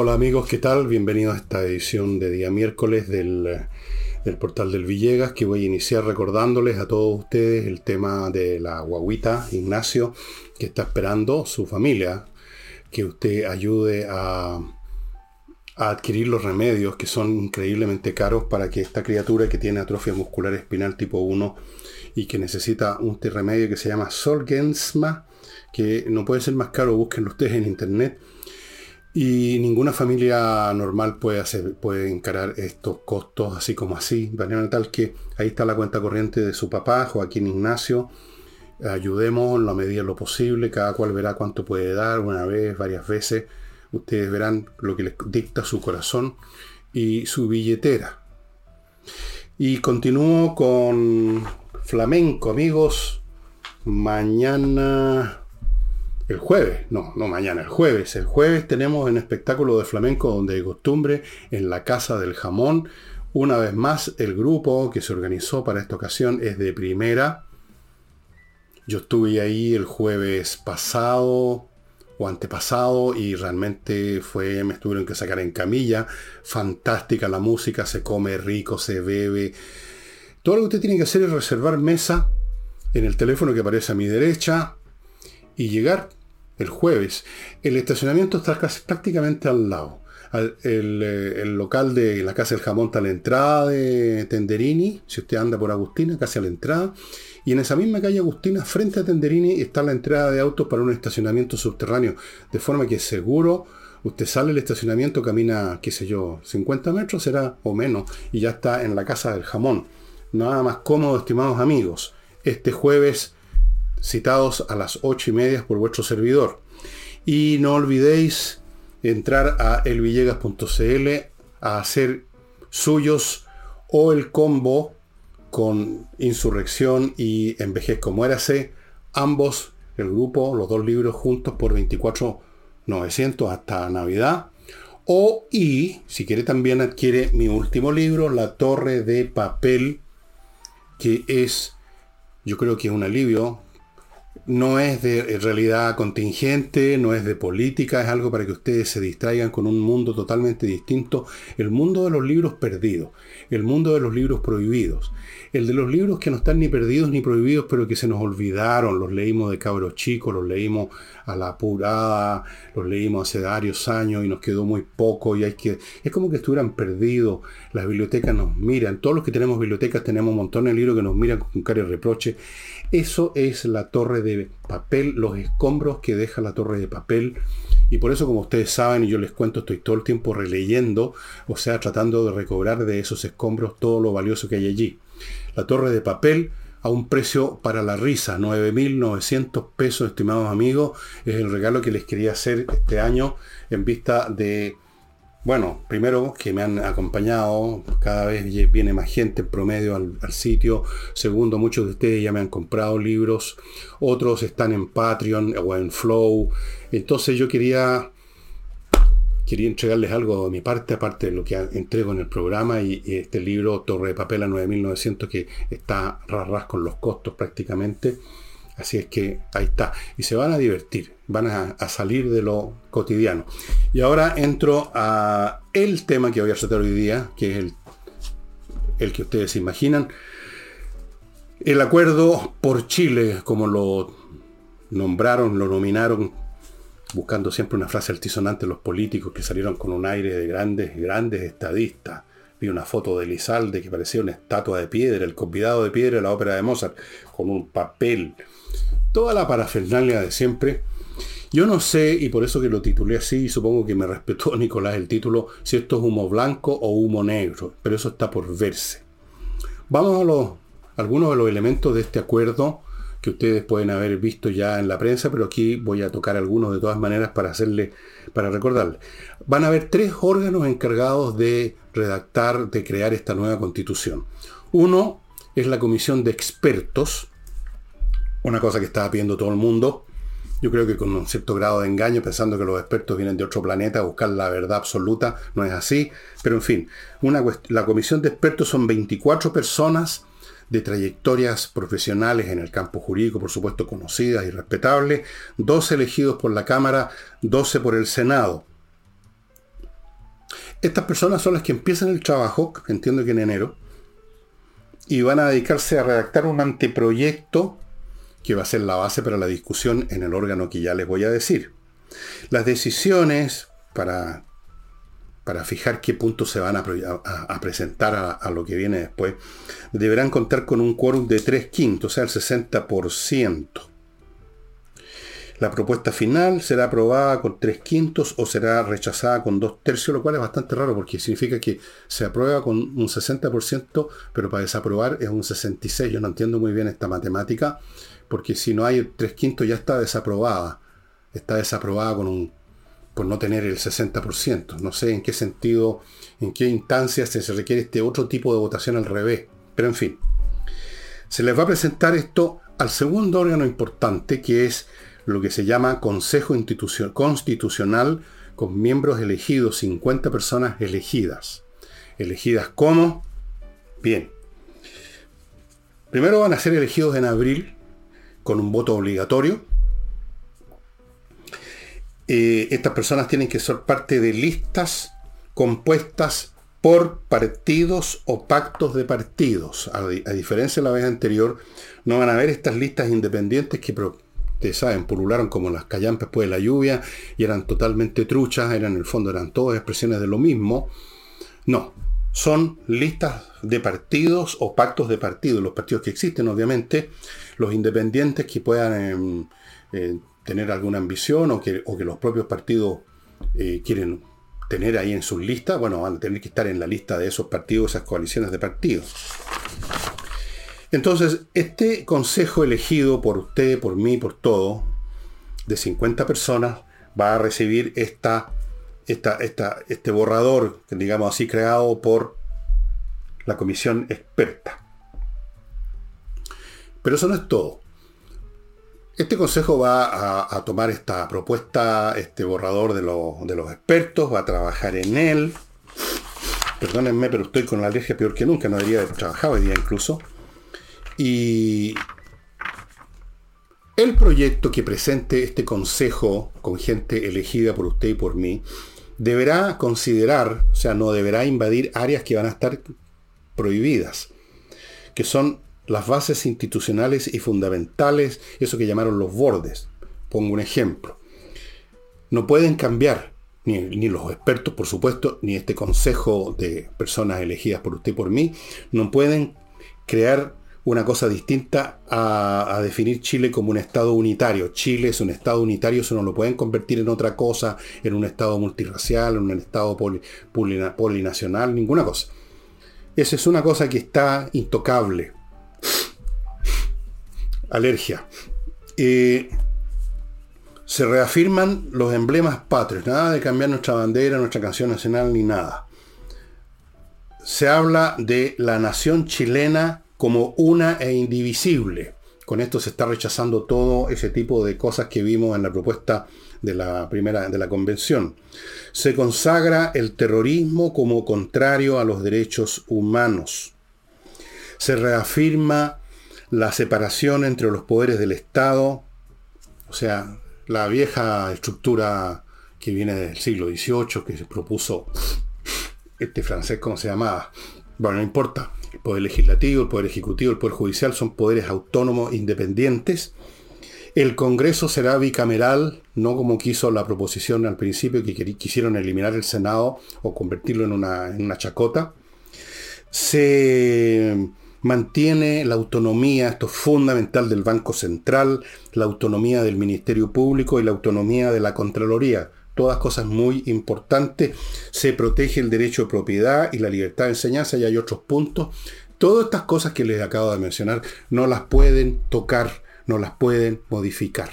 Hola amigos, ¿qué tal? Bienvenidos a esta edición de día miércoles del, portal del Villegas, que voy a iniciar recordándoles a todos ustedes el tema de la guaguita Ignacio, que está esperando su familia, que usted ayude a, a adquirir los remedios que son increíblemente caros para que esta criatura que tiene atrofia muscular espinal tipo 1 y que necesita un remedio que se llama Solgensma, que no puede ser más caro, búsquenlo ustedes en internet y ninguna familia normal puede, hacer, puede encarar estos costos así como así, de manera tal que ahí está la cuenta corriente de su papá, Joaquín Ignacio. Ayudemos en la medida de lo posible, cada cual verá cuánto puede dar, una vez, varias veces. Ustedes verán lo que les dicta su corazón y su billetera. Y continúo con flamenco, amigos. Mañana el jueves, no, no mañana, el jueves. El jueves tenemos un espectáculo de flamenco donde de costumbre en la Casa del Jamón. Una vez más, el grupo que se organizó para esta ocasión es de primera. Yo estuve ahí el jueves pasado o antepasado y realmente fue, me tuvieron que sacar en camilla. Fantástica la música, se come rico, se bebe. Todo lo que usted tiene que hacer es reservar mesa en el teléfono que aparece a mi derecha y llegar el jueves. El estacionamiento está casi prácticamente al lado. Eh, el, local de la Casa del Jamón está a la entrada de Tenderini, si usted anda por Agustina, casi a la entrada. Y en esa misma calle Agustina, frente a Tenderini, está la entrada de autos para un estacionamiento subterráneo. De forma que seguro usted sale del estacionamiento, camina, qué sé yo, 50 metros será o menos, y ya está en la Casa del Jamón. Nada más cómodo, estimados amigos. Este jueves citados a las ocho y media por vuestro servidor. Y no olvidéis entrar a elvillegas.cl a hacer suyos o el combo con Insurrección y Envejezco Muérase, ambos, el grupo, los dos libros juntos por 24.900 hasta Navidad. O y, si quiere también adquiere mi último libro, La Torre de Papel, que es, yo creo que es un alivio no es de realidad contingente, no es de política, es algo para que ustedes se distraigan con un mundo totalmente distinto, el mundo de los libros perdidos, el mundo de los libros prohibidos, el de los libros que no están ni perdidos ni prohibidos, pero que se nos olvidaron, los leímos de cabros chicos, los leímos a la apurada, los leímos hace varios años y nos quedó muy poco y hay que, es como que estuvieran perdidos, las bibliotecas nos miran, todos los que tenemos bibliotecas tenemos montones de libros que nos miran con cara de reproche, eso es la torre de papel, los escombros que deja la torre de papel. Y por eso, como ustedes saben, y yo les cuento, estoy todo el tiempo releyendo, o sea, tratando de recobrar de esos escombros todo lo valioso que hay allí. La torre de papel a un precio para la risa, 9.900 pesos, estimados amigos, es el regalo que les quería hacer este año en vista de bueno, primero que me han acompañado, cada vez viene más gente en promedio al, sitio. Segundo, muchos de ustedes ya me han comprado libros, otros están en Patreon o en Flow. Entonces yo quería, quería entregarles algo de mi parte, aparte de lo que entrego en el programa y, este libro Torre de Papel a 9900 que está ras con los costos prácticamente. Así es que ahí está. Y se van a divertir, van a, salir de lo cotidiano. Y ahora entro a el tema que voy a tratar hoy día, que es el, que ustedes imaginan. El acuerdo por Chile, como lo nombraron, lo nominaron, buscando siempre una frase altisonante los políticos que salieron con un aire de grandes, grandes estadistas. Vi una foto de Lizalde que parecía una estatua de piedra, el convidado de piedra la ópera de Mozart, con un papel toda la parafernalia de siempre. Yo no sé, y por eso que lo titulé así, y supongo que me respetó Nicolás el título, si esto es humo blanco o humo negro, pero eso está por verse. Vamos a los, algunos de los elementos de este acuerdo que ustedes pueden haber visto ya en la prensa, pero aquí voy a tocar algunos de todas maneras para hacerle, para recordarle. Van a haber tres órganos encargados de redactar, de crear esta nueva constitución. Uno es la comisión de expertos, una cosa que estaba pidiendo todo el mundo. Yo creo que con un cierto grado de engaño, pensando que los expertos vienen de otro planeta a buscar la verdad absoluta, no es así. Pero en fin, una, la comisión de expertos son 24 personas de trayectorias profesionales en el campo jurídico, por supuesto conocidas y respetables, 12 elegidos por la Cámara, 12 por el Senado. Estas personas son las que empiezan el trabajo, entiendo que en enero, y van a dedicarse a redactar un anteproyecto que va a ser la base para la discusión en el órgano que ya les voy a decir. Las decisiones para, para fijar qué puntos se van a, presentar a, lo que viene después deberán contar con un quórum de 3 quintos, o sea, el 60%. La propuesta final será aprobada con tres quintos o será rechazada con dos tercios, lo cual es bastante raro porque significa que se aprueba con un 60%, pero para desaprobar es un 66%. Yo no entiendo muy bien esta matemática, porque si no hay tres quintos ya está desaprobada. Está desaprobada con un, por no tener el 60%. No sé en qué sentido, en qué instancias se requiere este otro tipo de votación al revés. Pero en fin, se les va a presentar esto al segundo órgano importante, que es lo que se llama Consejo Constitucional con miembros elegidos, 50 personas elegidas. ¿Elegidas cómo? Bien. Primero van a ser elegidos en abril con un voto obligatorio. Eh, estas personas tienen que ser parte de listas compuestas por partidos o pactos de partidos. A, diferencia de la vez anterior, no van a haber estas listas independientes que ustedes saben, pulularon como las callampas después de la lluvia y eran totalmente truchas, eran en el fondo eran todas expresiones de lo mismo. No, son listas de partidos o pactos de partidos, los partidos que existen obviamente, los independientes que puedan em, eh, tener alguna ambición o que, los propios partidos eh, quieren tener ahí en sus listas, bueno, van a tener que estar en la lista de esos partidos, esas coaliciones de partidos. Entonces, este consejo elegido por usted, por mí, por todo, de 50 personas, va a recibir esta, esta, esta, este borrador, digamos así, creado por la comisión experta. Pero eso no es todo. Este consejo va a, tomar esta propuesta, este borrador de, de, los expertos, va a trabajar en él. Perdónenme, pero estoy con la alergia peor que nunca, no debería haber trabajado hoy día incluso. Y el proyecto que presente este consejo con gente elegida por usted y por mí deberá considerar, o sea, no deberá invadir áreas que van a estar prohibidas, que son las bases institucionales y fundamentales, eso que llamaron los bordes. Pongo un ejemplo. No pueden cambiar, ni, ni, los expertos, por supuesto, ni este consejo de personas elegidas por usted y por mí, no pueden crear una cosa distinta a, definir Chile como un Estado unitario. Chile es un Estado unitario, eso no lo pueden convertir en otra cosa, en un Estado multirracial, en un Estado polinacional, ninguna cosa. Esa es una cosa que está intocable. Alergia. Eh, se reafirman los emblemas patrios, nada de cambiar nuestra bandera, nuestra canción nacional, ni nada. Se habla de la nación chilena como una e indivisible. Con esto se está rechazando todo ese tipo de cosas que vimos en la propuesta de la primera de la convención. Se consagra el terrorismo como contrario a los derechos humanos. Se reafirma la separación entre los poderes del Estado, o sea, la vieja estructura que viene del siglo XVIII, que se propuso este francés, ¿cómo se llamaba? Bueno, no importa. El poder legislativo, el poder ejecutivo, el poder judicial son poderes autónomos independientes. El Congreso será bicameral, no como quiso la proposición al principio, que quisieron eliminar el Senado o convertirlo en una, en una chacota. Se mantiene la autonomía, esto es fundamental del Banco Central, la autonomía del Ministerio Público y la autonomía de la Contraloría todas cosas muy importantes. Se protege el derecho de propiedad y la libertad de enseñanza y hay otros puntos. Todas estas cosas que les acabo de mencionar no las pueden tocar, no las pueden modificar.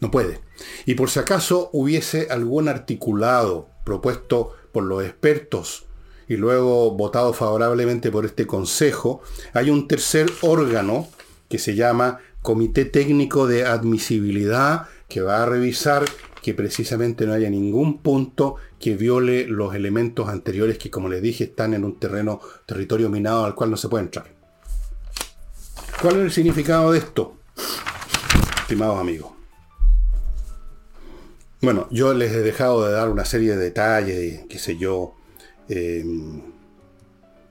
No puede. Y por si acaso hubiese algún articulado propuesto por los expertos y luego votado favorablemente por este Consejo, hay un tercer órgano que se llama Comité Técnico de Admisibilidad que va a revisar que precisamente no haya ningún punto que viole los elementos anteriores que, como les dije, están en un terreno, territorio minado al cual no se puede entrar. ¿Cuál es el significado de esto, estimados amigos? Bueno, yo les he dejado de dar una serie de detalles, qué sé yo, em,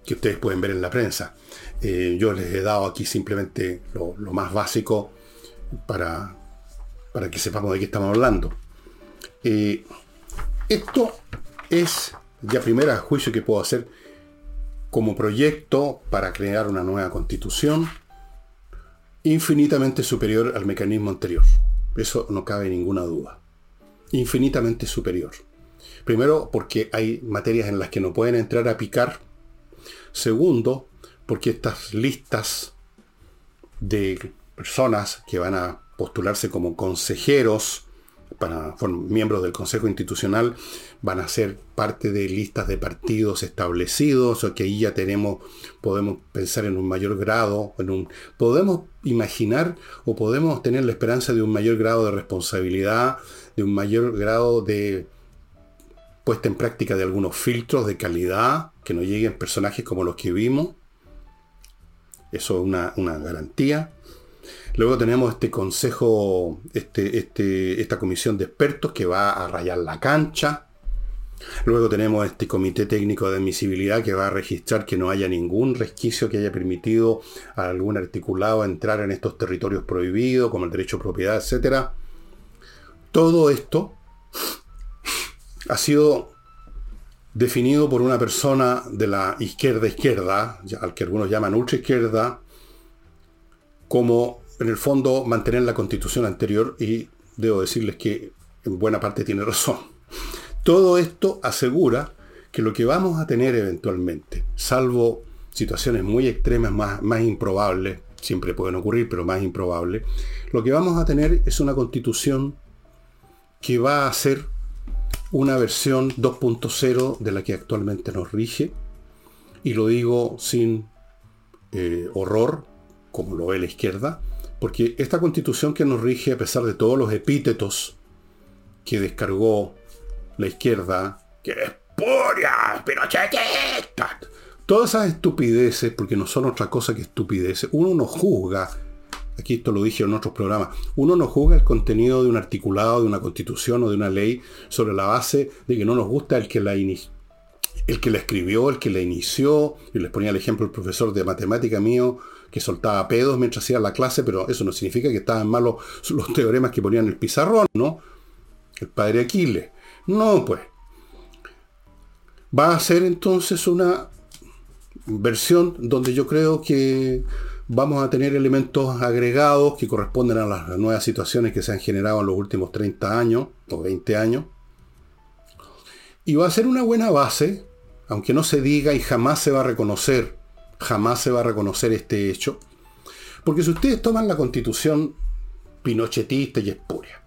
que ustedes pueden ver en la prensa. Eh, yo les he dado aquí simplemente lo, más básico para, para, que sepamos de qué estamos hablando. Eh, esto es ya primera juicio que puedo hacer como proyecto para crear una nueva constitución infinitamente superior al mecanismo anterior. Eso no cabe ninguna duda. Infinitamente superior. Primero, porque hay materias en las que no pueden entrar a picar. Segundo, porque estas listas de personas que van a postularse como consejeros para miembros del Consejo Institucional van a ser parte de listas de partidos establecidos, o que ahí ya tenemos, podemos pensar en un mayor grado, en un, podemos imaginar o podemos tener la esperanza de un mayor grado de responsabilidad, de un mayor grado de puesta en práctica de algunos filtros de calidad, que no lleguen personajes como los que vimos. Eso es una, una garantía. Luego tenemos este consejo, este, este, esta comisión de expertos que va a rayar la cancha. Luego tenemos este comité técnico de admisibilidad que va a registrar que no haya ningún resquicio que haya permitido a algún articulado entrar en estos territorios prohibidos, como el derecho a propiedad, etc. Todo esto ha sido definido por una persona de la izquierda izquierda, al que algunos llaman ultra izquierda, como en el fondo mantener la constitución anterior y debo decirles que en buena parte tiene razón. Todo esto asegura que lo que vamos a tener eventualmente, salvo situaciones muy extremas, más, más improbables, siempre pueden ocurrir, pero más improbables, lo que vamos a tener es una constitución que va a ser una versión 2.0 de la que actualmente nos rige, y lo digo sin eh, horror, como lo ve la izquierda, porque esta constitución que nos rige, a pesar de todos los epítetos que descargó la izquierda, que es puria, pinochetista, todas esas estupideces, porque no son otra cosa que estupideces, uno no juzga, aquí esto lo dije en otros programas, uno no juzga el contenido de un articulado, de una constitución o de una ley sobre la base de que no nos gusta el que la el que la escribió, el que la inició, y les ponía el ejemplo el profesor de matemática mío, que soltaba pedos mientras hacía la clase, pero eso no significa que estaban malos los teoremas que ponían en el pizarrón, ¿no? El padre Aquiles. No, pues. Va a ser entonces una versión donde yo creo que vamos a tener elementos agregados que corresponden a las nuevas situaciones que se han generado en los últimos 30 años o 20 años. Y va a ser una buena base, aunque no se diga y jamás se va a reconocer jamás se va a reconocer este hecho. Porque si ustedes toman la constitución pinochetista y espuria,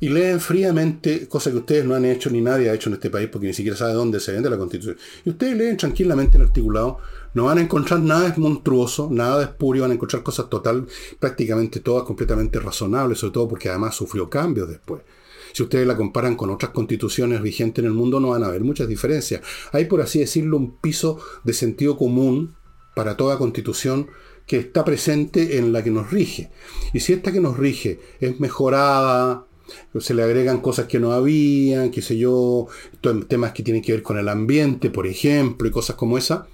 y leen fríamente, cosa que ustedes no han hecho ni nadie ha hecho en este país porque ni siquiera sabe dónde se vende la constitución, y ustedes leen tranquilamente el articulado, no van a encontrar nada monstruoso, nada de espurio, van a encontrar cosas total, prácticamente todas completamente razonables, sobre todo porque además sufrió cambios después. Si ustedes la comparan con otras constituciones vigentes en el mundo, no van a haber muchas diferencias. Hay, por así decirlo, un piso de sentido común para toda constitución que está presente en la que nos rige. Y si esta que nos rige es mejorada, se le agregan cosas que no habían, qué sé yo, temas que tienen que ver con el ambiente, por ejemplo, y cosas como esa,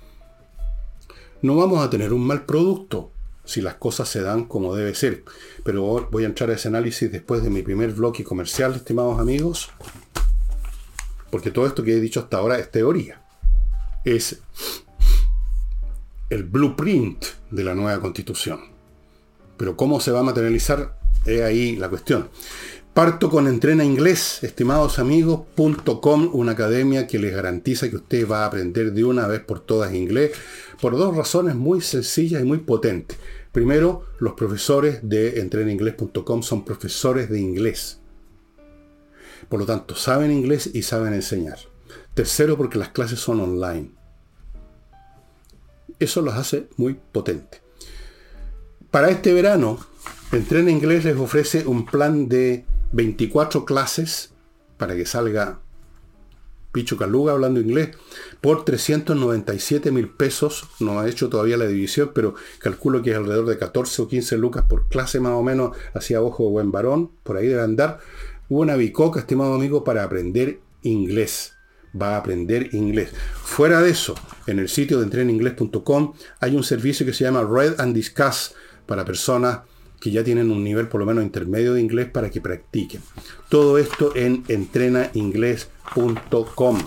no vamos a tener un mal producto si las cosas se dan como debe ser. Pero voy a entrar a ese análisis después de mi primer bloque comercial, estimados amigos, porque todo esto que he dicho hasta ahora es teoría. Es el blueprint de la nueva constitución. Pero cómo se va a materializar, es ahí la cuestión. Parto con Entrena Inglés, estimados amigos, .com, una academia que les garantiza que usted va a aprender de una vez por todas inglés, por dos razones muy sencillas y muy potentes. Primero, los profesores de entrenainglés.com son profesores de inglés. Por lo tanto, saben inglés y saben enseñar. Tercero, porque las clases son online. Eso los hace muy potentes. Para este verano, Entrena Inglés les ofrece un plan de 24 clases para que salga Picho Caluga hablando inglés, por 397 mil pesos. No ha hecho todavía la división, pero calculo que es alrededor de 14 o 15 lucas por clase más o menos, hacia ojo buen varón, por ahí debe andar. una bicoca, estimado amigo, para aprender inglés. Va a aprender inglés. Fuera de eso, en el sitio de entreninglés.com hay un servicio que se llama Read and Discuss para personas que ya tienen un nivel por lo menos intermedio de inglés para que practiquen. Todo esto en entrenainglés.com.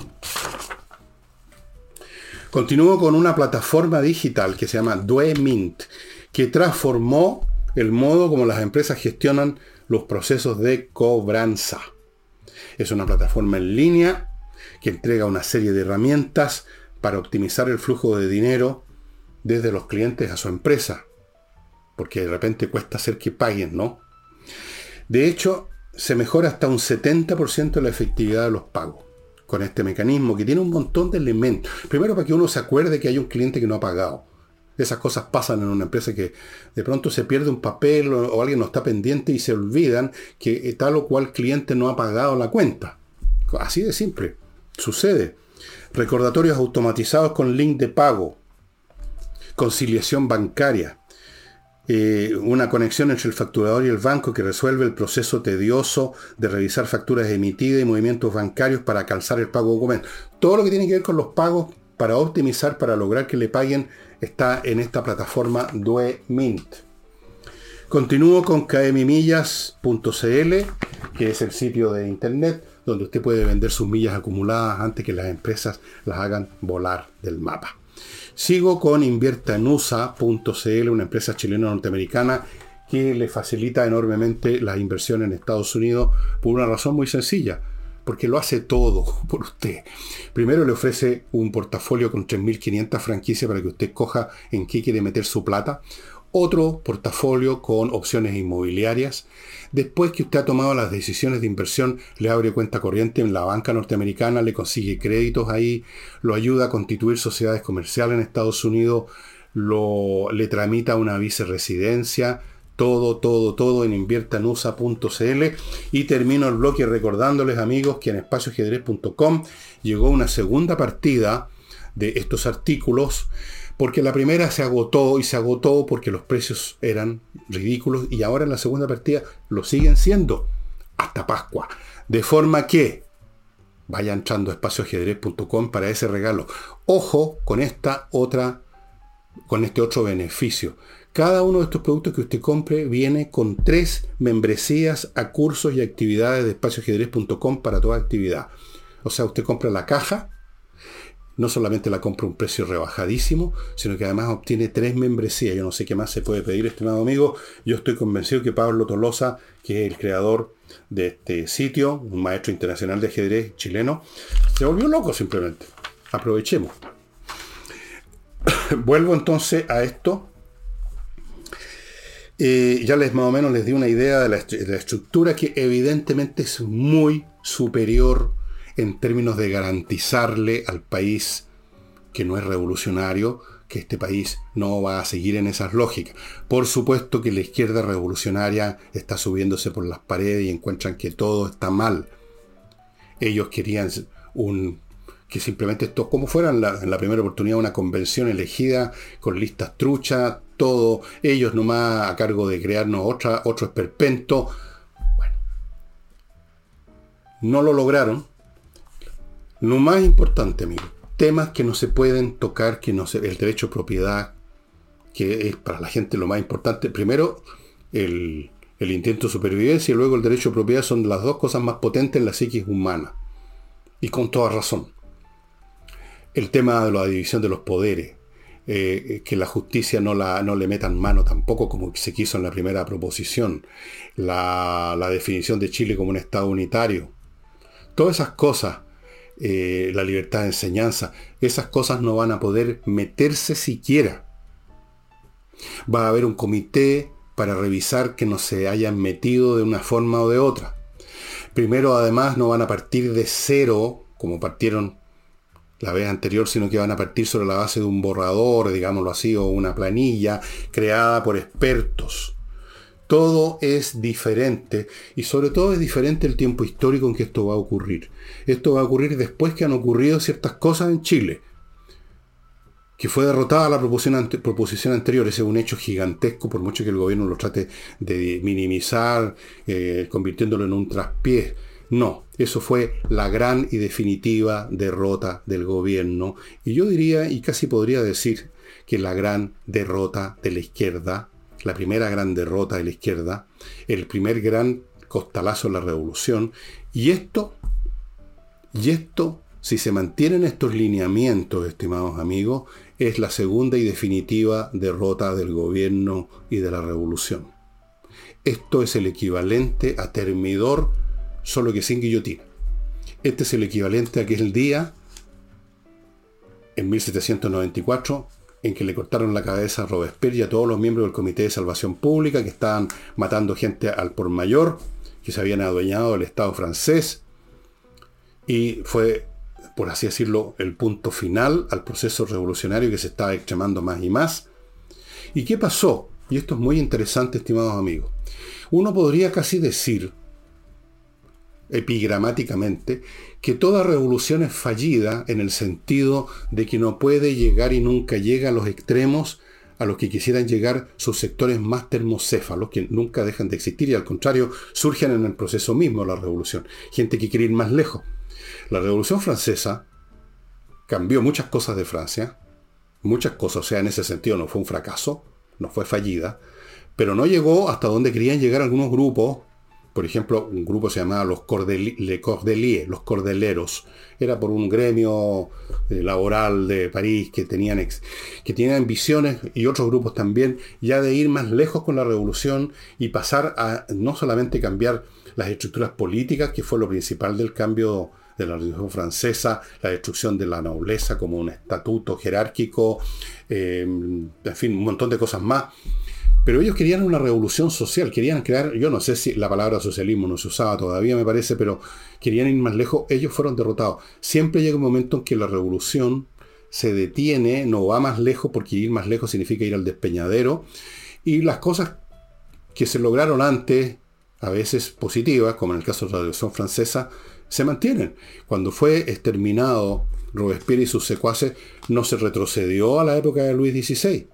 Continúo con una plataforma digital que se llama DueMint, que transformó el modo como las empresas gestionan los procesos de cobranza. Es una plataforma en línea que entrega una serie de herramientas para optimizar el flujo de dinero desde los clientes a su empresa. Porque de repente cuesta hacer que paguen, ¿no? De hecho, se mejora hasta un 70% la efectividad de los pagos con este mecanismo que tiene un montón de elementos. Primero para que uno se acuerde que hay un cliente que no ha pagado. Esas cosas pasan en una empresa que de pronto se pierde un papel o, alguien no está pendiente y se olvidan que tal o cual cliente no ha pagado la cuenta. Así de simple. Sucede. Recordatorios automatizados con link de pago. Conciliación bancaria. Eh, una conexión entre el facturador y el banco que resuelve el proceso tedioso de revisar facturas emitidas y movimientos bancarios para calzar el pago documento. Todo lo que tiene que ver con los pagos para optimizar, para lograr que le paguen, está en esta plataforma Due Mint. Continúo con kmmillas.cl, que es el sitio de internet donde usted puede vender sus millas acumuladas antes que las empresas las hagan volar del mapa. Sigo con inviertanusa.cl, una empresa chilena norteamericana que le facilita enormemente la inversión en Estados Unidos por una razón muy sencilla, porque lo hace todo por usted. Primero le ofrece un portafolio con 3.500 franquicias para que usted coja en qué quiere meter su plata otro portafolio con opciones inmobiliarias. Después que usted ha tomado las decisiones de inversión, le abre cuenta corriente en la banca norteamericana, le consigue créditos ahí, lo ayuda a constituir sociedades comerciales en Estados Unidos, lo, le tramita una viceresidencia, todo, todo, todo en inviertanusa.cl y termino el bloque recordándoles amigos que en espacioajedrez.com llegó una segunda partida de estos artículos porque la primera se agotó y se agotó porque los precios eran ridículos y ahora en la segunda partida lo siguen siendo hasta Pascua. De forma que vaya entrando a espacioajedrez.com para ese regalo. Ojo con esta otra, con este otro beneficio. Cada uno de estos productos que usted compre viene con tres membresías a cursos y actividades de espacioajedrez.com para toda actividad. O sea, usted compra la caja, no solamente la compra a un precio rebajadísimo, sino que además obtiene tres membresías. Yo no sé qué más se puede pedir, estimado amigo. Yo estoy convencido que Pablo Tolosa, que es el creador de este sitio, un maestro internacional de ajedrez chileno, se volvió loco simplemente. Aprovechemos. Vuelvo entonces a esto. Eh, ya les más o menos les di una idea de la, de la estructura que evidentemente es muy superior en términos de garantizarle al país que no es revolucionario, que este país no va a seguir en esas lógicas. Por supuesto que la izquierda revolucionaria está subiéndose por las paredes y encuentran que todo está mal. Ellos querían un que simplemente esto, como fuera en la, primera oportunidad una convención elegida con listas truchas, todo, ellos nomás a cargo de crearnos otra, otro esperpento. Bueno, no lo lograron, lo más importante, amigo, temas que no se pueden tocar, que no se, el derecho a propiedad, que es para la gente lo más importante. Primero, el, intento de supervivencia y luego el derecho a propiedad son las dos cosas más potentes en la psiquis humana. Y con toda razón. El tema de la división de los poderes, eh, que la justicia no, la, no le metan mano tampoco como se quiso en la primera proposición, la, la definición de Chile como un Estado unitario. Todas esas cosas eh, la libertad de enseñanza, esas cosas no van a poder meterse siquiera. Va a haber un comité para revisar que no se hayan metido de una forma o de otra. Primero, además, no van a partir de cero, como partieron la vez anterior, sino que van a partir sobre la base de un borrador, digámoslo así, o una planilla creada por expertos. Todo es diferente y sobre todo es diferente el tiempo histórico en que esto va a ocurrir. Esto va a ocurrir después que han ocurrido ciertas cosas en Chile, que fue derrotada la proposición, anterior. Ese es un hecho gigantesco, por mucho que el gobierno lo trate de minimizar, eh, convirtiéndolo en un traspié. No, eso fue la gran y definitiva derrota del gobierno. Y yo diría, y casi podría decir, que la gran derrota de la izquierda, la primera gran derrota de la izquierda, el primer gran costalazo de la revolución. Y esto, y esto, si se mantienen estos lineamientos, estimados amigos, es la segunda y definitiva derrota del gobierno y de la revolución. Esto es el equivalente a Termidor, solo que sin guillotina. Este es el equivalente a aquel día, en 1794, en que le cortaron la cabeza a Robespierre y a todos los miembros del Comité de Salvación Pública que estaban matando gente al por mayor, que se habían adueñado del Estado francés. Y fue, por así decirlo, el punto final al proceso revolucionario que se estaba extremando más y más. ¿Y qué pasó? Y esto es muy interesante, estimados amigos. Uno podría casi decir epigramáticamente, que toda revolución es fallida en el sentido de que no puede llegar y nunca llega a los extremos a los que quisieran llegar sus sectores más termocéfalos, que nunca dejan de existir y al contrario surgen en el proceso mismo la revolución. Gente que quiere ir más lejos. La revolución francesa cambió muchas cosas de Francia, muchas cosas, o sea, en ese sentido no fue un fracaso, no fue fallida, pero no llegó hasta donde querían llegar algunos grupos por ejemplo, un grupo se llamaba los Cordeliers, los Cordeleros. Era por un gremio eh, laboral de París que tenían, que tenían visiones y otros grupos también, ya de ir más lejos con la revolución y pasar a no solamente cambiar las estructuras políticas, que fue lo principal del cambio de la Revolución Francesa, la destrucción de la nobleza como un estatuto jerárquico, eh, en fin, un montón de cosas más pero ellos querían una revolución social, querían crear, yo no sé si la palabra socialismo no se usaba todavía, me parece, pero querían ir más lejos, ellos fueron derrotados. Siempre llega un momento en que la revolución se detiene, no va más lejos, porque ir más lejos significa ir al despeñadero, y las cosas que se lograron antes, a veces positivas, como en el caso de la Revolución Francesa, se mantienen. Cuando fue exterminado Robespierre y sus secuaces, no se retrocedió a la época de Luis XVI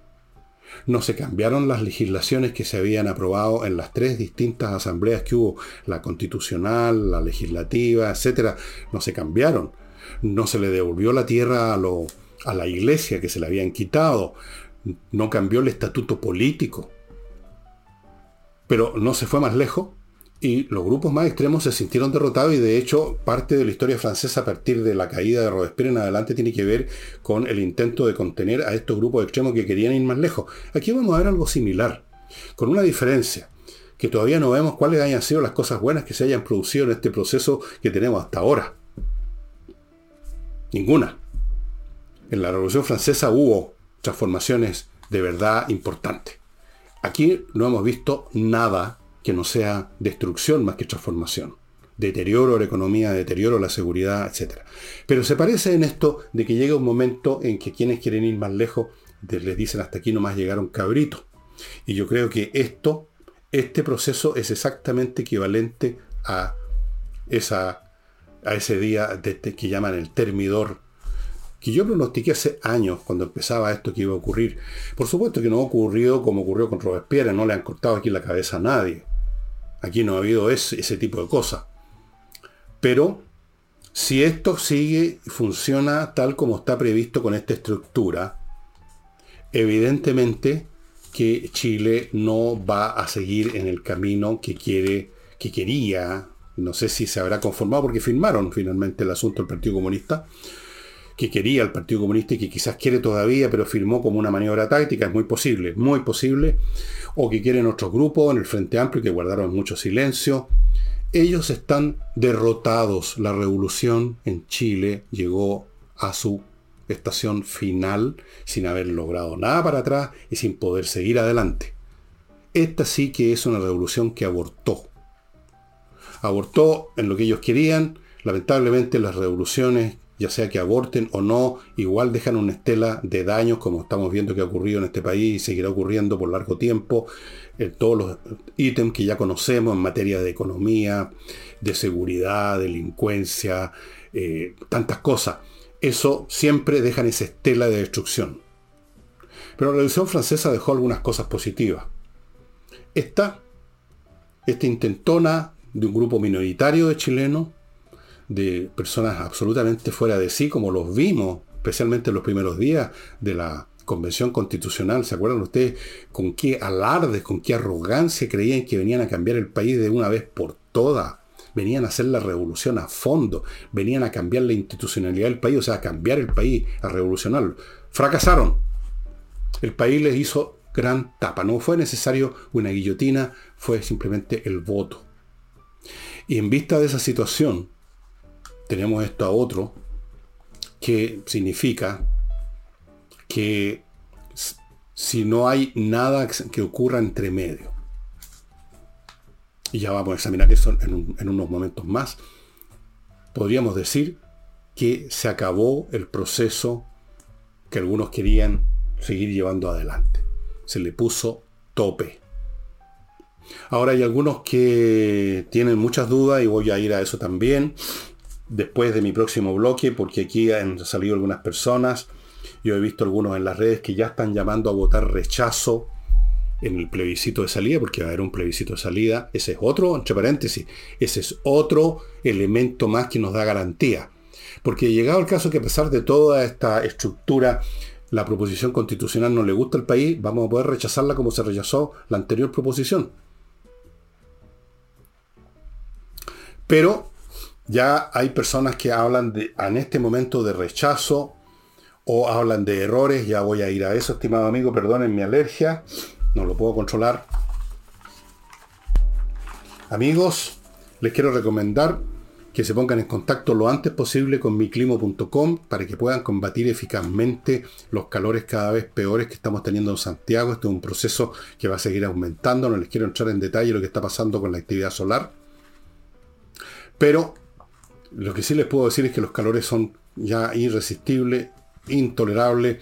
no se cambiaron las legislaciones que se habían aprobado en las tres distintas asambleas que hubo, la constitucional, la legislativa, etc. No se cambiaron. No se le devolvió la tierra a, lo, a la iglesia que se le habían quitado. No cambió el estatuto político. Pero no se fue más lejos y los grupos más extremos se sintieron derrotados y de hecho parte de la historia francesa a partir de la caída de Robespierre en adelante tiene que ver con el intento de contener a estos grupos extremos que querían ir más lejos. Aquí vamos a ver algo similar, con una diferencia, que todavía no vemos cuáles hayan sido las cosas buenas que se hayan producido en este proceso que tenemos hasta ahora. Ninguna. En la Revolución Francesa hubo transformaciones de verdad importantes. Aquí no hemos visto nada que no sea destrucción más que transformación. Deterioro la economía, deterioro la seguridad, etc. Pero se parece en esto de que llega un momento en que quienes quieren ir más lejos les dicen hasta aquí nomás llegaron cabritos. Y yo creo que esto, este proceso es exactamente equivalente a, esa, a ese día de, que llaman el termidor que yo pronostiqué hace años, cuando empezaba esto que iba a ocurrir. Por supuesto que no ocurrió como ocurrió con Robespierre, no le han cortado aquí la cabeza a nadie. Aquí no ha habido ese, tipo de cosas. Pero si esto sigue y funciona tal como está previsto con esta estructura, evidentemente que Chile no va a seguir en el camino que quiere, que quería, no sé si se habrá conformado porque firmaron finalmente el asunto del Partido Comunista, que quería el Partido Comunista y que quizás quiere todavía, pero firmó como una maniobra táctica, es muy posible, muy posible, o que quieren otros grupos en el Frente Amplio que guardaron mucho silencio. Ellos están derrotados. La revolución en Chile llegó a su estación final sin haber logrado nada para atrás y sin poder seguir adelante. Esta sí que es una revolución que abortó. Abortó en lo que ellos querían. Lamentablemente las revoluciones ya sea que aborten o no, igual dejan una estela de daños, como estamos viendo que ha ocurrido en este país y seguirá ocurriendo por largo tiempo, en todos los ítems que ya conocemos en materia de economía, de seguridad, delincuencia, eh, tantas cosas. Eso siempre dejan esa estela de destrucción. Pero la Revolución Francesa dejó algunas cosas positivas. Esta, esta intentona de un grupo minoritario de chilenos, de personas absolutamente fuera de sí, como los vimos, especialmente en los primeros días de la convención constitucional, ¿se acuerdan ustedes con qué alardes, con qué arrogancia creían que venían a cambiar el país de una vez por todas? Venían a hacer la revolución a fondo, venían a cambiar la institucionalidad del país, o sea, a cambiar el país, a revolucionarlo. Fracasaron. El país les hizo gran tapa. No fue necesario una guillotina, fue simplemente el voto. Y en vista de esa situación, tenemos esto a otro, que significa que si no hay nada que ocurra entre medio, y ya vamos a examinar eso en, unos momentos más, podríamos decir que se acabó el proceso que algunos querían seguir llevando adelante. Se le puso tope. Ahora hay algunos que tienen muchas dudas y voy a ir a eso también después de mi próximo bloque porque aquí han salido algunas personas. Yo he visto algunos en las redes que ya están llamando a votar rechazo en el plebiscito de salida, porque va a haber un plebiscito de salida. Ese es otro, entre paréntesis, ese es otro elemento más que nos da garantía. Porque llegado el caso que a pesar de toda esta estructura, la proposición constitucional no le gusta al país, vamos a poder rechazarla como se rechazó la anterior proposición. Pero ya hay personas que hablan en este momento de rechazo o hablan de errores, ya voy a ir a eso, estimado amigo, perdonen mi alergia no lo puedo controlar. Amigos, les quiero recomendar que se pongan en contacto lo antes posible con miclimo.com para que puedan combatir eficazmente los calores cada vez peores que estamos teniendo en Santiago. Este es un proceso que va a seguir aumentando. No les quiero entrar en detalle lo que está pasando con la actividad solar. Pero lo que sí les puedo decir es que los calores son ya irresistibles, intolerables.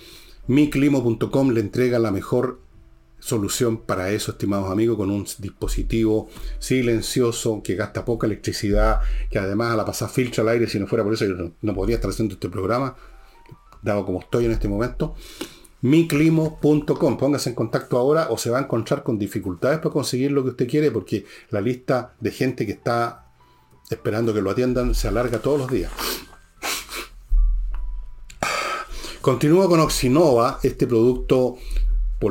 Miclimo.com le entrega la mejor solución para eso, estimados amigos, con un dispositivo silencioso que gasta poca electricidad, que además a la pasada filtra el aire, si no fuera por eso yo no, podría estar haciendo este programa, dado como estoy en este momento. miclimo.com, póngase en contacto ahora o se va a encontrar con dificultades para conseguir lo que usted quiere porque la lista de gente que está esperando que lo atiendan se alarga todos los días. Continúa con Oxinova, este producto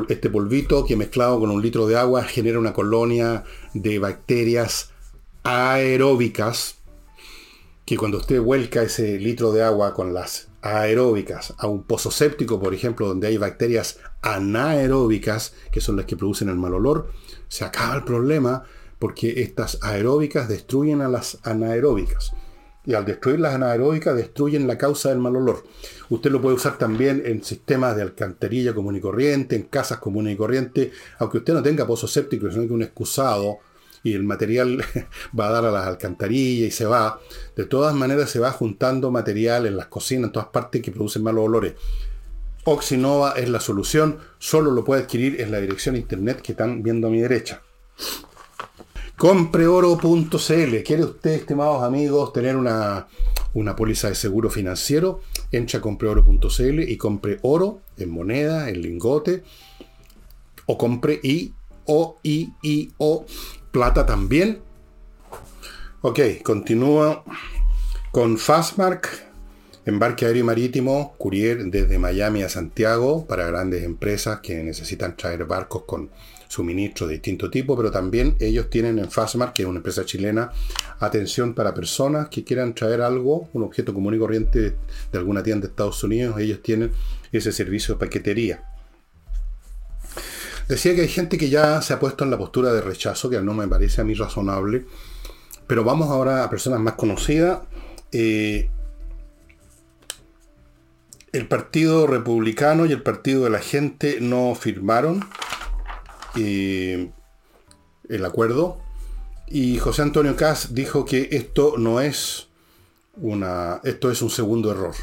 este polvito que mezclado con un litro de agua genera una colonia de bacterias aeróbicas que cuando usted vuelca ese litro de agua con las aeróbicas a un pozo séptico, por ejemplo, donde hay bacterias anaeróbicas, que son las que producen el mal olor, se acaba el problema porque estas aeróbicas destruyen a las anaeróbicas y al destruir las anaeróbicas destruyen la causa del mal olor. Usted lo puede usar también en sistemas de alcantarilla común y corriente, en casas comunes y corriente, aunque usted no tenga pozo séptico, sino que un excusado y el material va a dar a las alcantarillas y se va. De todas maneras se va juntando material en las cocinas, en todas partes que producen malos olores. Oxinova es la solución, solo lo puede adquirir en la dirección internet que están viendo a mi derecha. Compreoro.cl. ¿Quiere usted, estimados amigos, tener una, una póliza de seguro financiero? Entra a compreoro.cl y compre oro en moneda, en lingote, o compre I, O, I, I, O, plata también. Ok, continúa con Fastmark, embarque aéreo y marítimo, courier desde Miami a Santiago para grandes empresas que necesitan traer barcos con suministros de distinto tipo, pero también ellos tienen en Fastmark, que es una empresa chilena, atención para personas que quieran traer algo, un objeto común y corriente de alguna tienda de Estados Unidos, ellos tienen ese servicio de paquetería. Decía que hay gente que ya se ha puesto en la postura de rechazo, que no me parece a mí razonable, pero vamos ahora a personas más conocidas. Eh, el Partido Republicano y el Partido de la Gente no firmaron el acuerdo. Y José Antonio Cas dijo que esto no es una. Esto es un segundo error.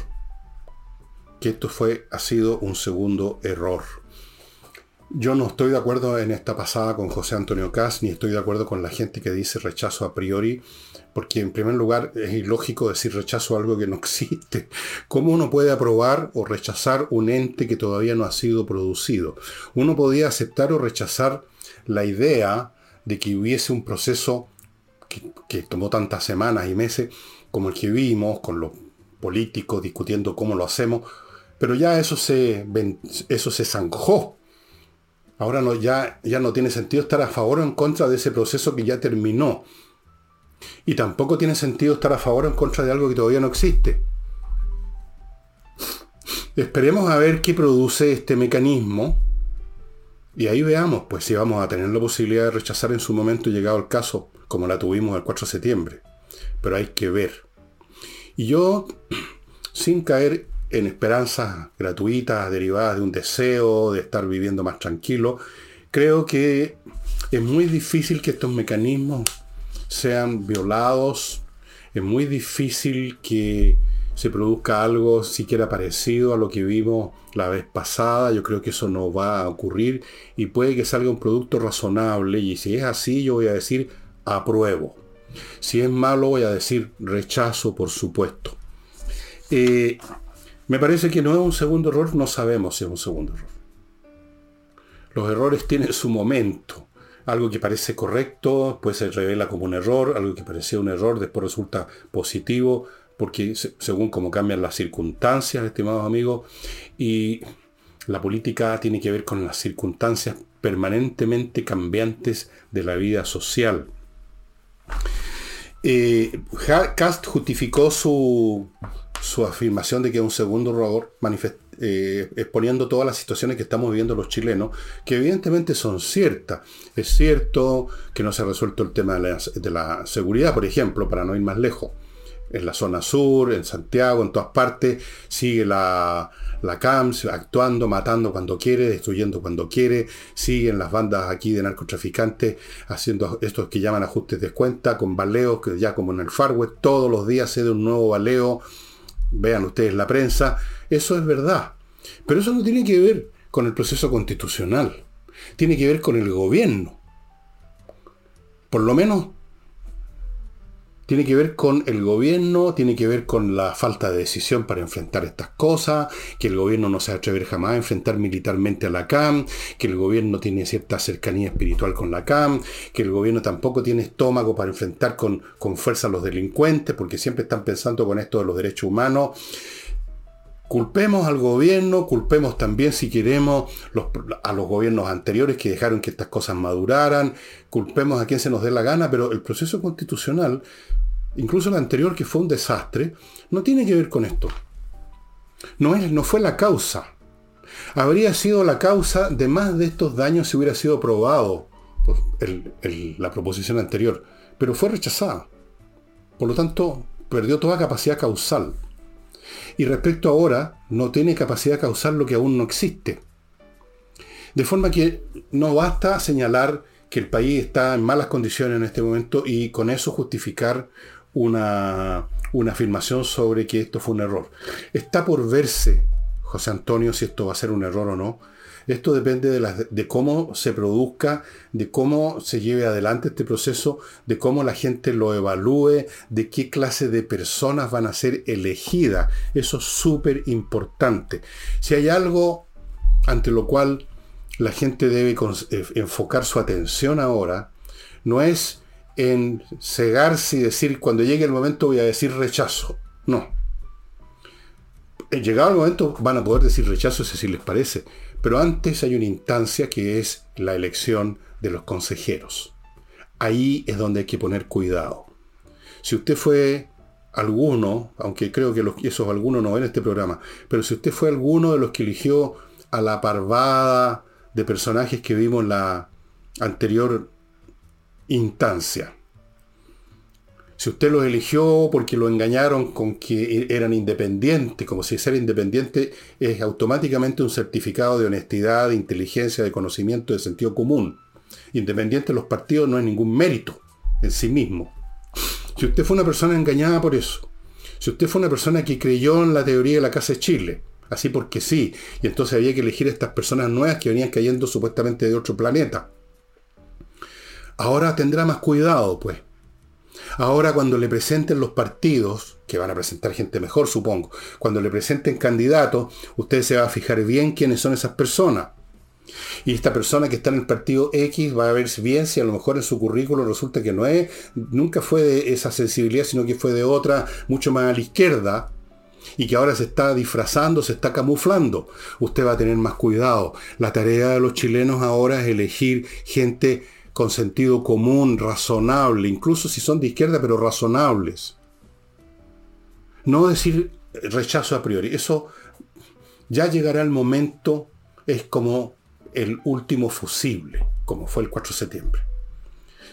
Que esto fue, ha sido un segundo error. Yo no estoy de acuerdo en esta pasada con José Antonio Cas, ni estoy de acuerdo con la gente que dice rechazo a priori, porque en primer lugar es ilógico decir rechazo a algo que no existe. ¿Cómo uno puede aprobar o rechazar un ente que todavía no ha sido producido? Uno podía aceptar o rechazar la idea de que hubiese un proceso que, tomó tantas semanas y meses como el que vimos, con los políticos discutiendo cómo lo hacemos, pero ya eso se, eso se zanjó Ahora ya, ya no tiene sentido estar a favor o en contra de ese proceso que ya terminó. Y tampoco tiene sentido estar a favor o en contra de algo que todavía no existe. Esperemos a ver qué produce este mecanismo. Y ahí veamos, pues si vamos a tener la posibilidad de rechazar en su momento llegado el caso, como la tuvimos el 4 de septiembre. Pero hay que ver. Y yo, sin caer en esperanzas gratuitas derivadas de un deseo de estar viviendo más tranquilo, creo que es muy difícil que estos mecanismos sean violados, es muy difícil que se produzca algo siquiera parecido a lo que vimos la vez pasada, yo creo que eso no va a ocurrir y puede que salga un producto razonable y si es así yo voy a decir apruebo. Si es malo voy a decir rechazo, por supuesto. Eh, me parece que no es un segundo error, no sabemos si es un segundo error. Los errores tienen su momento. Algo que parece correcto, después se revela como un error, algo que parecía un error, después resulta positivo, porque según cómo cambian las circunstancias, estimados amigos, y la política tiene que ver con las circunstancias permanentemente cambiantes de la vida social. Eh, Cast justificó su, su afirmación de que es un segundo error, eh, exponiendo todas las situaciones que estamos viviendo los chilenos, que evidentemente son ciertas. Es cierto que no se ha resuelto el tema de la, seguridad, por ejemplo, para no ir más lejos. En la zona sur, en Santiago, en todas partes, sigue la, la CAMS actuando, matando cuando quiere, destruyendo cuando quiere, siguen las bandas aquí de narcotraficantes haciendo estos que llaman ajustes de cuenta, con baleos, que ya como en el Far West, todos los días se da un nuevo baleo vean ustedes la prensa, eso es verdad. Pero eso no tiene que ver con el proceso constitucional, tiene que ver con el gobierno. Por lo menos tiene que ver con el gobierno, tiene que ver con la falta de decisión para enfrentar estas cosas, que el gobierno no se va a atrever jamás a enfrentar militarmente a la CAM, que el gobierno tiene cierta cercanía espiritual con la CAM, que el gobierno tampoco tiene estómago para enfrentar con, con fuerza a los delincuentes, porque siempre están pensando con esto de los derechos humanos. Culpemos al gobierno, culpemos también, si queremos, a los gobiernos anteriores que dejaron que estas cosas maduraran, culpemos a quien se nos dé la gana, pero el proceso constitucional, incluso el anterior que fue un desastre, no tiene que ver con esto. No, es, no fue la causa. Habría sido la causa de más de estos daños si hubiera sido aprobado la proposición anterior, pero fue rechazada. Por lo tanto, perdió toda capacidad causal. Y respecto ahora, no tiene capacidad de causar lo que aún no existe. De forma que no basta señalar que el país está en malas condiciones en este momento y con eso justificar una, una afirmación sobre que esto fue un error. Está por verse, José Antonio, si esto va a ser un error o no. Esto depende de, cómo se produzca, de cómo se lleve adelante este proceso, de cómo la gente lo evalúe, de qué clase de personas van a ser elegidas. Eso es súper importante. Si hay algo ante lo cual la gente debe eh, enfocar su atención ahora, no es en cegarse y decir, cuando llegue el momento voy a decir rechazo. No. Llegado el momento van a poder decir rechazo si les parece pero antes hay una instancia que es la elección de los consejeros. Ahí es donde hay que poner cuidado. Si usted fue alguno, aunque creo que los, esos algunos no ven este programa, pero si usted fue alguno de los que eligió a la parvada de personajes que vimos en la anterior instancia, si usted los eligió porque lo engañaron con que eran independientes, como si ser independiente es automáticamente un certificado de honestidad, de inteligencia, de conocimiento, de sentido común. Independiente de los partidos no es ningún mérito en sí mismo. Si usted fue una persona engañada por eso, si usted fue una persona que creyó en la teoría de la Casa de Chile, así porque sí. Y entonces había que elegir estas personas nuevas que venían cayendo supuestamente de otro planeta. Ahora tendrá más cuidado, pues. Ahora cuando le presenten los partidos, que van a presentar gente mejor, supongo, cuando le presenten candidatos, usted se va a fijar bien quiénes son esas personas. Y esta persona que está en el partido X va a ver bien si a lo mejor en su currículo resulta que no es, nunca fue de esa sensibilidad, sino que fue de otra, mucho más a la izquierda, y que ahora se está disfrazando, se está camuflando. Usted va a tener más cuidado. La tarea de los chilenos ahora es elegir gente con sentido común, razonable, incluso si son de izquierda, pero razonables. No decir rechazo a priori. Eso ya llegará el momento, es como el último fusible, como fue el 4 de septiembre.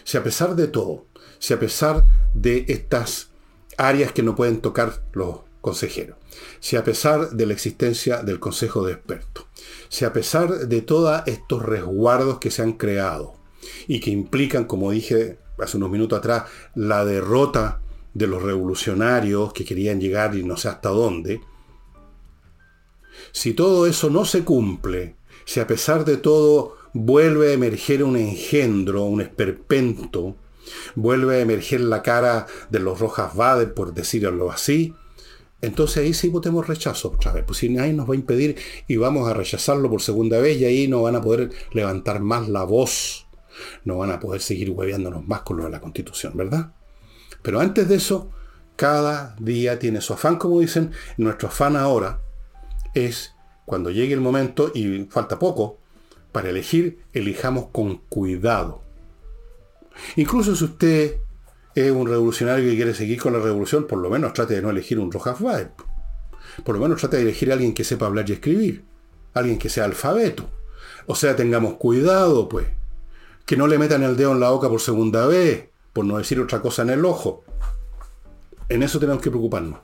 Si a pesar de todo, si a pesar de estas áreas que no pueden tocar los consejeros, si a pesar de la existencia del Consejo de Expertos, si a pesar de todos estos resguardos que se han creado y que implican, como dije hace unos minutos atrás, la derrota de los revolucionarios que querían llegar y no sé hasta dónde, si todo eso no se cumple, si a pesar de todo vuelve a emerger un engendro, un esperpento, vuelve a emerger la cara de los Rojas Bader, por decirlo así, entonces ahí sí votemos rechazo otra vez. Pues si nadie nos va a impedir y vamos a rechazarlo por segunda vez y ahí no van a poder levantar más la voz. No van a poder seguir hueveándonos más con lo de la constitución, ¿verdad? Pero antes de eso, cada día tiene su afán, como dicen. Nuestro afán ahora es, cuando llegue el momento, y falta poco, para elegir, elijamos con cuidado. Incluso si usted es un revolucionario que quiere seguir con la revolución, por lo menos trate de no elegir un Rojas. Por lo menos trate de elegir a alguien que sepa hablar y escribir. Alguien que sea alfabeto. O sea, tengamos cuidado, pues. Que no le metan el dedo en la boca por segunda vez, por no decir otra cosa en el ojo. En eso tenemos que preocuparnos.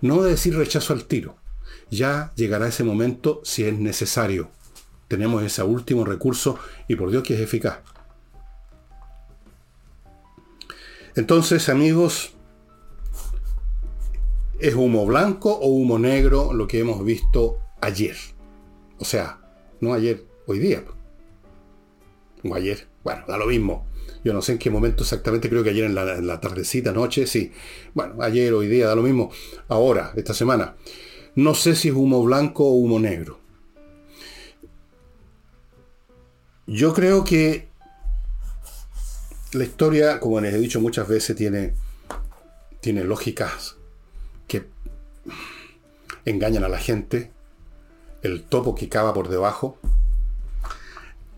No decir rechazo al tiro. Ya llegará ese momento si es necesario. Tenemos ese último recurso y por Dios que es eficaz. Entonces, amigos, ¿es humo blanco o humo negro lo que hemos visto ayer? O sea, no ayer, hoy día. O ayer, bueno, da lo mismo. Yo no sé en qué momento exactamente, creo que ayer en la, tardecita, noche, sí. Bueno, ayer, hoy día, da lo mismo. Ahora, esta semana. No sé si es humo blanco o humo negro. Yo creo que la historia, como les he dicho muchas veces, tiene, tiene lógicas que engañan a la gente, el topo que cava por debajo,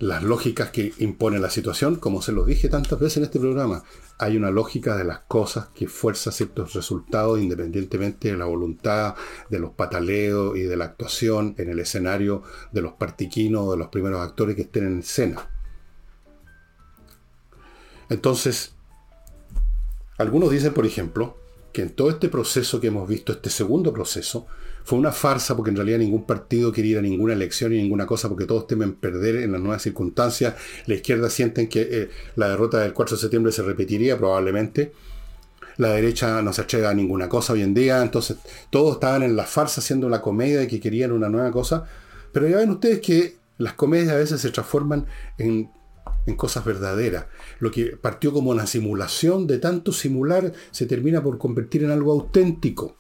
las lógicas que impone la situación, como se lo dije tantas veces en este programa, hay una lógica de las cosas que fuerza ciertos resultados independientemente de la voluntad, de los pataleos y de la actuación en el escenario de los partiquinos o de los primeros actores que estén en escena. Entonces, algunos dicen, por ejemplo, que en todo este proceso que hemos visto, este segundo proceso, fue una farsa porque en realidad ningún partido quería ir a ninguna elección y ninguna cosa porque todos temen perder en las nuevas circunstancias. La izquierda sienten que eh, la derrota del 4 de septiembre se repetiría probablemente. La derecha no se atreve a ninguna cosa hoy en día. Entonces todos estaban en la farsa haciendo la comedia de que querían una nueva cosa. Pero ya ven ustedes que las comedias a veces se transforman en en cosas verdaderas. Lo que partió como una simulación de tanto simular se termina por convertir en algo auténtico.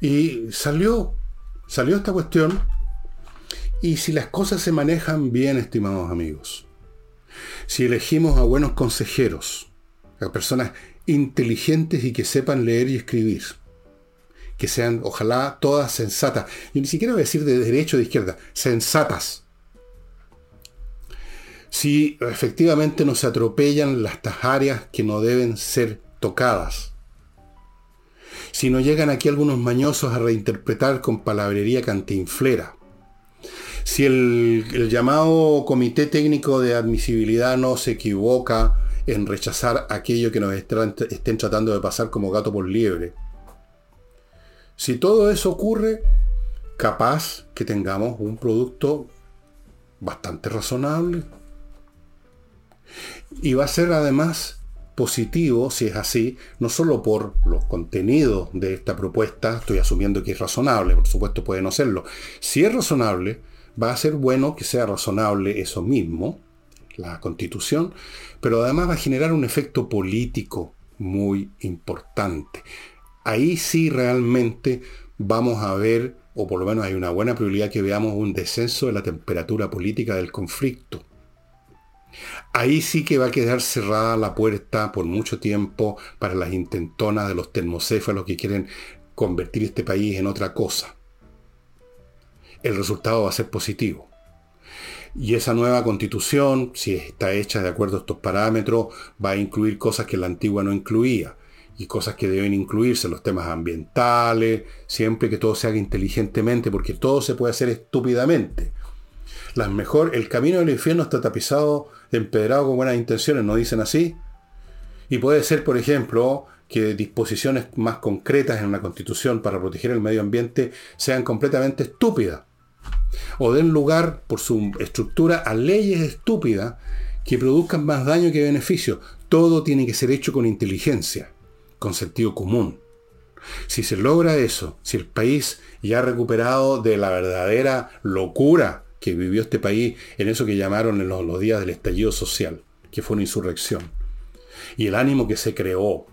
Y salió, salió esta cuestión. Y si las cosas se manejan bien, estimados amigos, si elegimos a buenos consejeros, a personas inteligentes y que sepan leer y escribir, que sean, ojalá, todas sensatas, y ni siquiera voy a decir de derecha o de izquierda, sensatas, si efectivamente no se atropellan las áreas que no deben ser tocadas. Si no llegan aquí algunos mañosos a reinterpretar con palabrería cantinflera. Si el, llamado Comité Técnico de Admisibilidad no se equivoca en rechazar aquello que nos estén tratando de pasar como gato por liebre. Si todo eso ocurre, capaz que tengamos un producto bastante razonable, y va a ser además positivo si es así, no solo por los contenidos de esta propuesta, estoy asumiendo que es razonable, por supuesto puede no serlo. Si es razonable, va a ser bueno que sea razonable eso mismo, la constitución, pero además va a generar un efecto político muy importante. Ahí sí realmente vamos a ver, o por lo menos hay una buena probabilidad que veamos un descenso de la temperatura política del conflicto. Ahí sí que va a quedar cerrada la puerta por mucho tiempo para las intentonas de los termocéfalos que quieren convertir este país en otra cosa. El resultado va a ser positivo. Y esa nueva constitución, si está hecha de acuerdo a estos parámetros, va a incluir cosas que la antigua no incluía y cosas que deben incluirse, los temas ambientales, siempre que todo se haga inteligentemente, porque todo se puede hacer estúpidamente. Las mejor, el camino del infierno está tapizado, empedrado con buenas intenciones, ¿no dicen así? Y puede ser, por ejemplo, que disposiciones más concretas en una constitución para proteger el medio ambiente sean completamente estúpidas o den lugar, por su estructura, a leyes estúpidas que produzcan más daño que beneficio. Todo tiene que ser hecho con inteligencia, con sentido común. Si se logra eso, si el país ya ha recuperado de la verdadera locura que vivió este país en eso que llamaron en los, días del estallido social, que fue una insurrección, y el ánimo que se creó,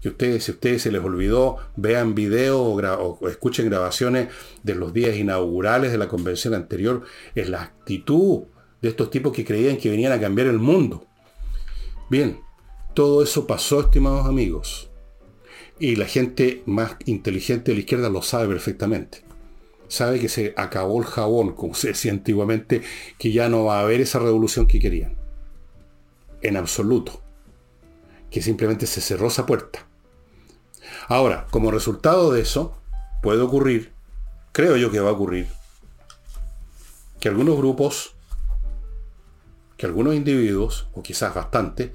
que ustedes, si a ustedes se les olvidó, vean videos o, escuchen grabaciones de los días inaugurales de la convención anterior, es la actitud de estos tipos que creían que venían a cambiar el mundo. Bien, todo eso pasó, estimados amigos. Y la gente más inteligente de la izquierda lo sabe perfectamente. Sabe que se acabó el jabón, como se decía antiguamente, que ya no va a haber esa revolución que querían. En absoluto. Que simplemente se cerró esa puerta. Ahora, como resultado de eso, puede ocurrir, creo yo que va a ocurrir, que algunos grupos, que algunos individuos, o quizás bastante,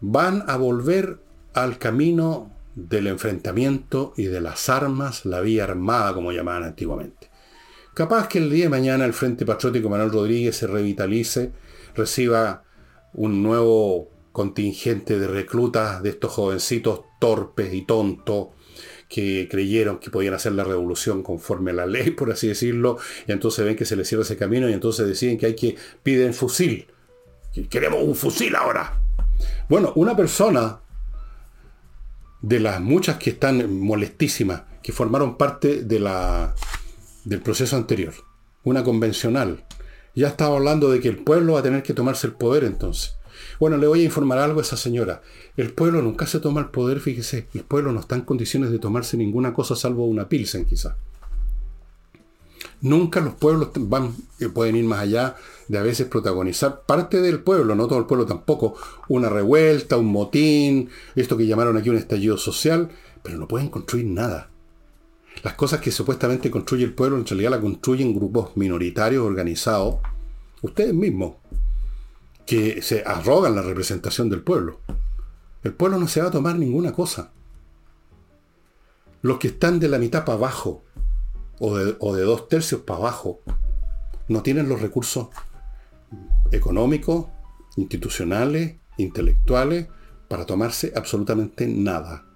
van a volver al camino del enfrentamiento y de las armas, la vía armada, como llamaban antiguamente. Capaz que el día de mañana el Frente Patriótico Manuel Rodríguez se revitalice, reciba un nuevo contingente de reclutas de estos jovencitos torpes y tontos que creyeron que podían hacer la revolución conforme a la ley, por así decirlo, y entonces ven que se les cierra ese camino y entonces deciden que hay que piden fusil. Queremos un fusil ahora. Bueno, una persona de las muchas que están molestísimas, que formaron parte de la, del proceso anterior, una convencional, ya estaba hablando de que el pueblo va a tener que tomarse el poder entonces. Bueno, le voy a informar algo a esa señora. El pueblo nunca se toma el poder, fíjese. El pueblo no está en condiciones de tomarse ninguna cosa salvo una pilsen, quizá. Nunca los pueblos van, eh, pueden ir más allá de a veces protagonizar parte del pueblo, no todo el pueblo tampoco, una revuelta, un motín, esto que llamaron aquí un estallido social, pero no pueden construir nada. Las cosas que supuestamente construye el pueblo en realidad la construyen grupos minoritarios organizados, ustedes mismos, que se arrogan la representación del pueblo. El pueblo no se va a tomar ninguna cosa. Los que están de la mitad para abajo, o de, dos tercios para abajo, no tienen los recursos económicos, institucionales, intelectuales, para tomarse absolutamente nada.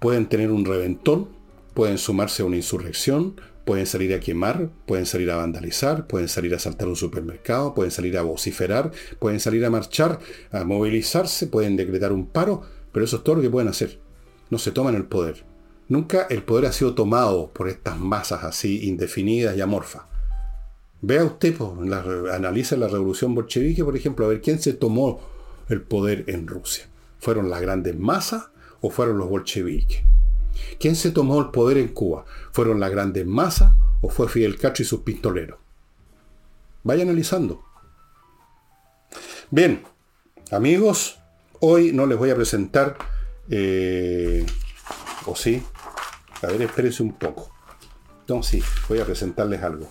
Pueden tener un reventón, pueden sumarse a una insurrección, Pueden salir a quemar, pueden salir a vandalizar, pueden salir a saltar un supermercado, pueden salir a vociferar, pueden salir a marchar, a movilizarse, pueden decretar un paro, pero eso es todo lo que pueden hacer. No se toman el poder. Nunca el poder ha sido tomado por estas masas así indefinidas y amorfas. Vea usted, pues, analiza la revolución bolchevique, por ejemplo, a ver quién se tomó el poder en Rusia. ¿Fueron las grandes masas o fueron los bolcheviques? ¿Quién se tomó el poder en Cuba? ¿Fueron las grandes masas o fue Fidel Castro y sus pistoleros? Vaya analizando. Bien, amigos, hoy no les voy a presentar, eh, o sí, a ver, espérense un poco. Entonces, sí, voy a presentarles algo.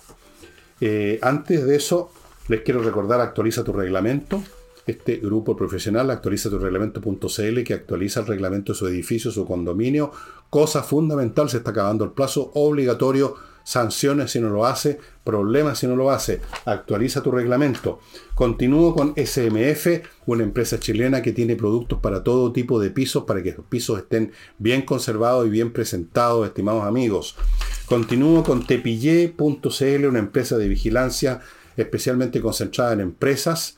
Eh, antes de eso, les quiero recordar, actualiza tu reglamento este grupo profesional actualiza tu reglamento.cl que actualiza el reglamento de su edificio, su condominio. Cosa fundamental, se está acabando el plazo obligatorio sanciones si no lo hace, problemas si no lo hace, actualiza tu reglamento. Continúo con SMF, una empresa chilena que tiene productos para todo tipo de pisos, para que los pisos estén bien conservados y bien presentados, estimados amigos. Continúo con tepille.cl, una empresa de vigilancia especialmente concentrada en empresas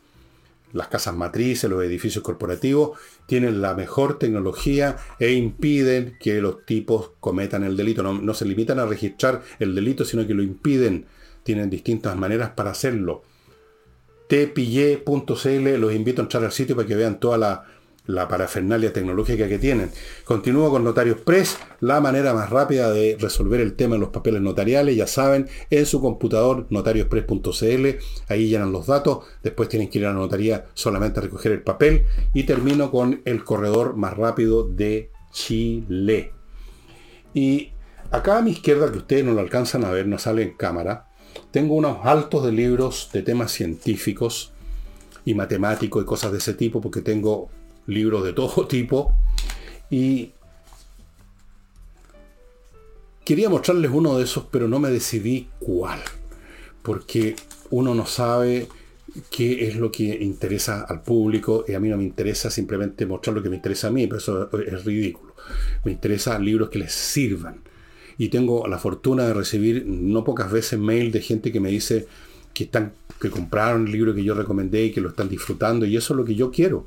las casas matrices, los edificios corporativos, tienen la mejor tecnología e impiden que los tipos cometan el delito. No, se limitan a registrar el delito, sino que lo impiden. Tienen distintas maneras para hacerlo. tpille.cl, los invito a entrar al sitio para que vean toda la la parafernalia tecnológica que tienen. Continúo con Notarios Press, la manera más rápida de resolver el tema de los papeles notariales, ya saben, en su computador notariospress.cl, ahí llenan los datos, después tienen que ir a la notaría solamente a recoger el papel y termino con el corredor más rápido de Chile. Y acá a mi izquierda, que ustedes no lo alcanzan a ver, no sale en cámara, tengo unos altos de libros de temas científicos y matemáticos y cosas de ese tipo, porque tengo libros de todo tipo. Y quería mostrarles uno de esos, pero no me decidí cuál. Porque uno no sabe qué es lo que interesa al público y a mí no me interesa simplemente mostrar lo que me interesa a mí, pero eso es ridículo. Me interesan libros que les sirvan. Y tengo la fortuna de recibir no pocas veces mail de gente que me dice que están que compraron el libro que yo recomendé y que lo están disfrutando y eso es lo que yo quiero.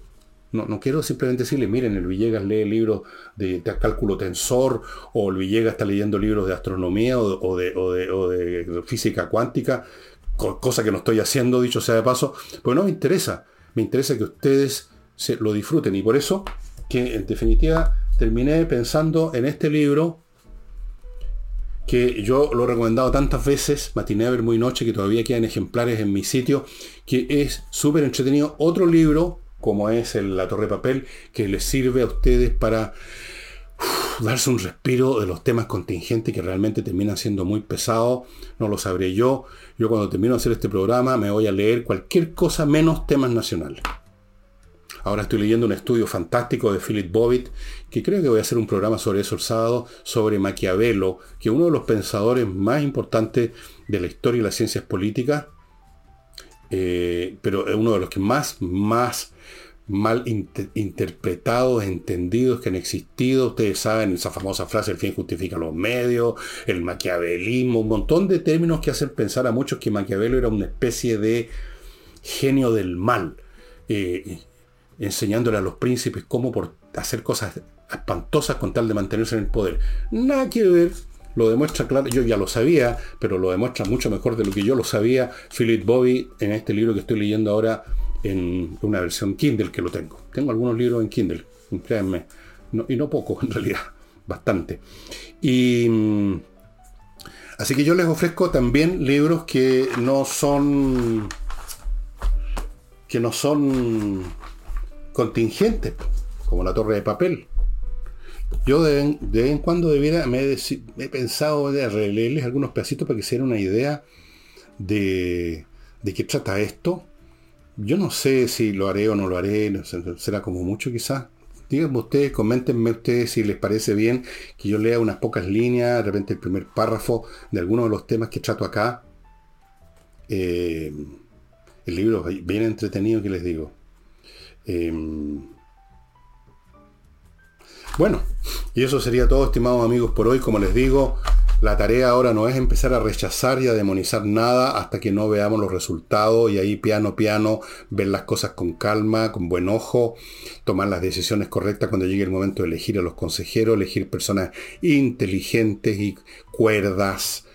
No, quiero simplemente decirle, miren, el Villegas lee libros de, cálculo tensor, o el Villegas está leyendo libros de astronomía o, de, física cuántica, cosa que no estoy haciendo, dicho sea de paso, pues no me interesa. Me interesa que ustedes se lo disfruten. Y por eso, que en definitiva terminé pensando en este libro que yo lo he recomendado tantas veces, Matiné ver muy noche, que todavía quedan ejemplares en mi sitio, que es súper entretenido. Otro libro como es la torre de papel, que les sirve a ustedes para darse un respiro de los temas contingentes que realmente terminan siendo muy pesados. No lo sabré yo. Yo cuando termino de hacer este programa me voy a leer cualquier cosa menos temas nacionales. Ahora estoy leyendo un estudio fantástico de Philip Bobbitt, que creo que voy a hacer un programa sobre eso el sábado, sobre Maquiavelo, que es uno de los pensadores más importantes de la historia y las ciencias políticas, eh, pero es uno de los que más, más mal interpretados, entendidos que han existido. Ustedes saben esa famosa frase, el fin justifica los medios, el maquiavelismo, un montón de términos que hacen pensar a muchos que Maquiavelo era una especie de genio del mal, eh, enseñándole a los príncipes cómo por hacer cosas espantosas con tal de mantenerse en el poder. Nada que ver. Lo demuestra claro, yo ya lo sabía, pero lo demuestra mucho mejor de lo que yo lo sabía Philip Bobby en este libro que estoy leyendo ahora, en una versión Kindle que lo tengo. Tengo algunos libros en Kindle, créanme. y no poco, en realidad, bastante. Y mm, así que yo les ofrezco también libros que no son que no son contingentes, como la torre de papel. Yo de, vez en cuando debiera, me he, pensado de releerles algunos pedacitos para que se den una idea de, de qué trata esto yo no sé si lo haré o no lo haré, será como mucho quizás. Díganme ustedes, coméntenme ustedes si les parece bien que yo lea unas pocas líneas, de repente el primer párrafo de alguno de los temas que trato acá. Eh, el libro bien entretenido que les digo. Em, bueno, y eso sería todo, estimados amigos, por hoy. Como les digo, la tarea ahora no es empezar a rechazar y a demonizar nada hasta que no veamos los resultados y ahí piano piano ver las cosas con calma, con buen ojo, tomar las decisiones correctas cuando llegue el momento de elegir a los consejeros, elegir personas inteligentes y cuerdas,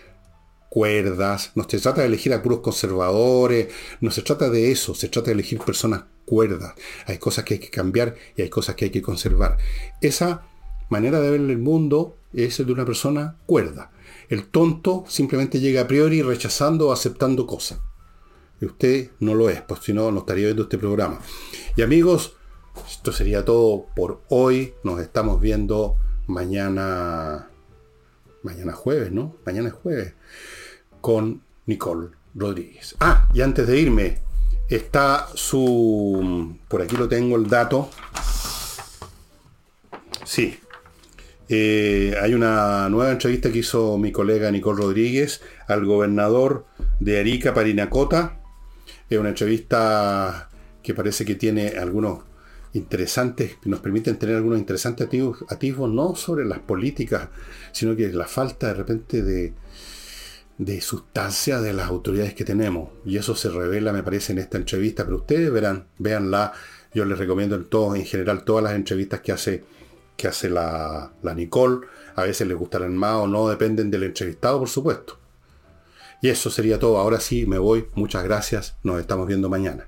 cuerdas. No se trata de elegir a puros conservadores, no se trata de eso, se trata de elegir personas cuerdas. Hay cosas que hay que cambiar y hay cosas que hay que conservar. Esa manera de ver el mundo es el de una persona cuerda. El tonto simplemente llega a priori rechazando o aceptando cosas. Y usted no lo es, pues si no, no estaría viendo este programa. Y amigos, esto sería todo por hoy. Nos estamos viendo mañana. Mañana jueves, ¿no? Mañana es jueves. Con Nicole Rodríguez. Ah, y antes de irme, está su. Por aquí lo tengo el dato. Sí, Eh, hay una nueva entrevista que hizo mi colega Nicole Rodríguez al gobernador de Arica, Parinacota. Es una entrevista que parece que tiene algunos interesantes, que nos permiten tener algunos interesantes atisbos, no sobre las políticas, sino que la falta de repente de, de sustancia de las autoridades que tenemos. Y eso se revela, me parece, en esta entrevista. Pero ustedes verán, véanla. Yo les recomiendo en todo, en general, todas las entrevistas que hace, que hace la, la Nicole. A veces les gustarán más o no, dependen del entrevistado, por supuesto. Y eso sería todo. Ahora sí, me voy. Muchas gracias. Nos estamos viendo mañana.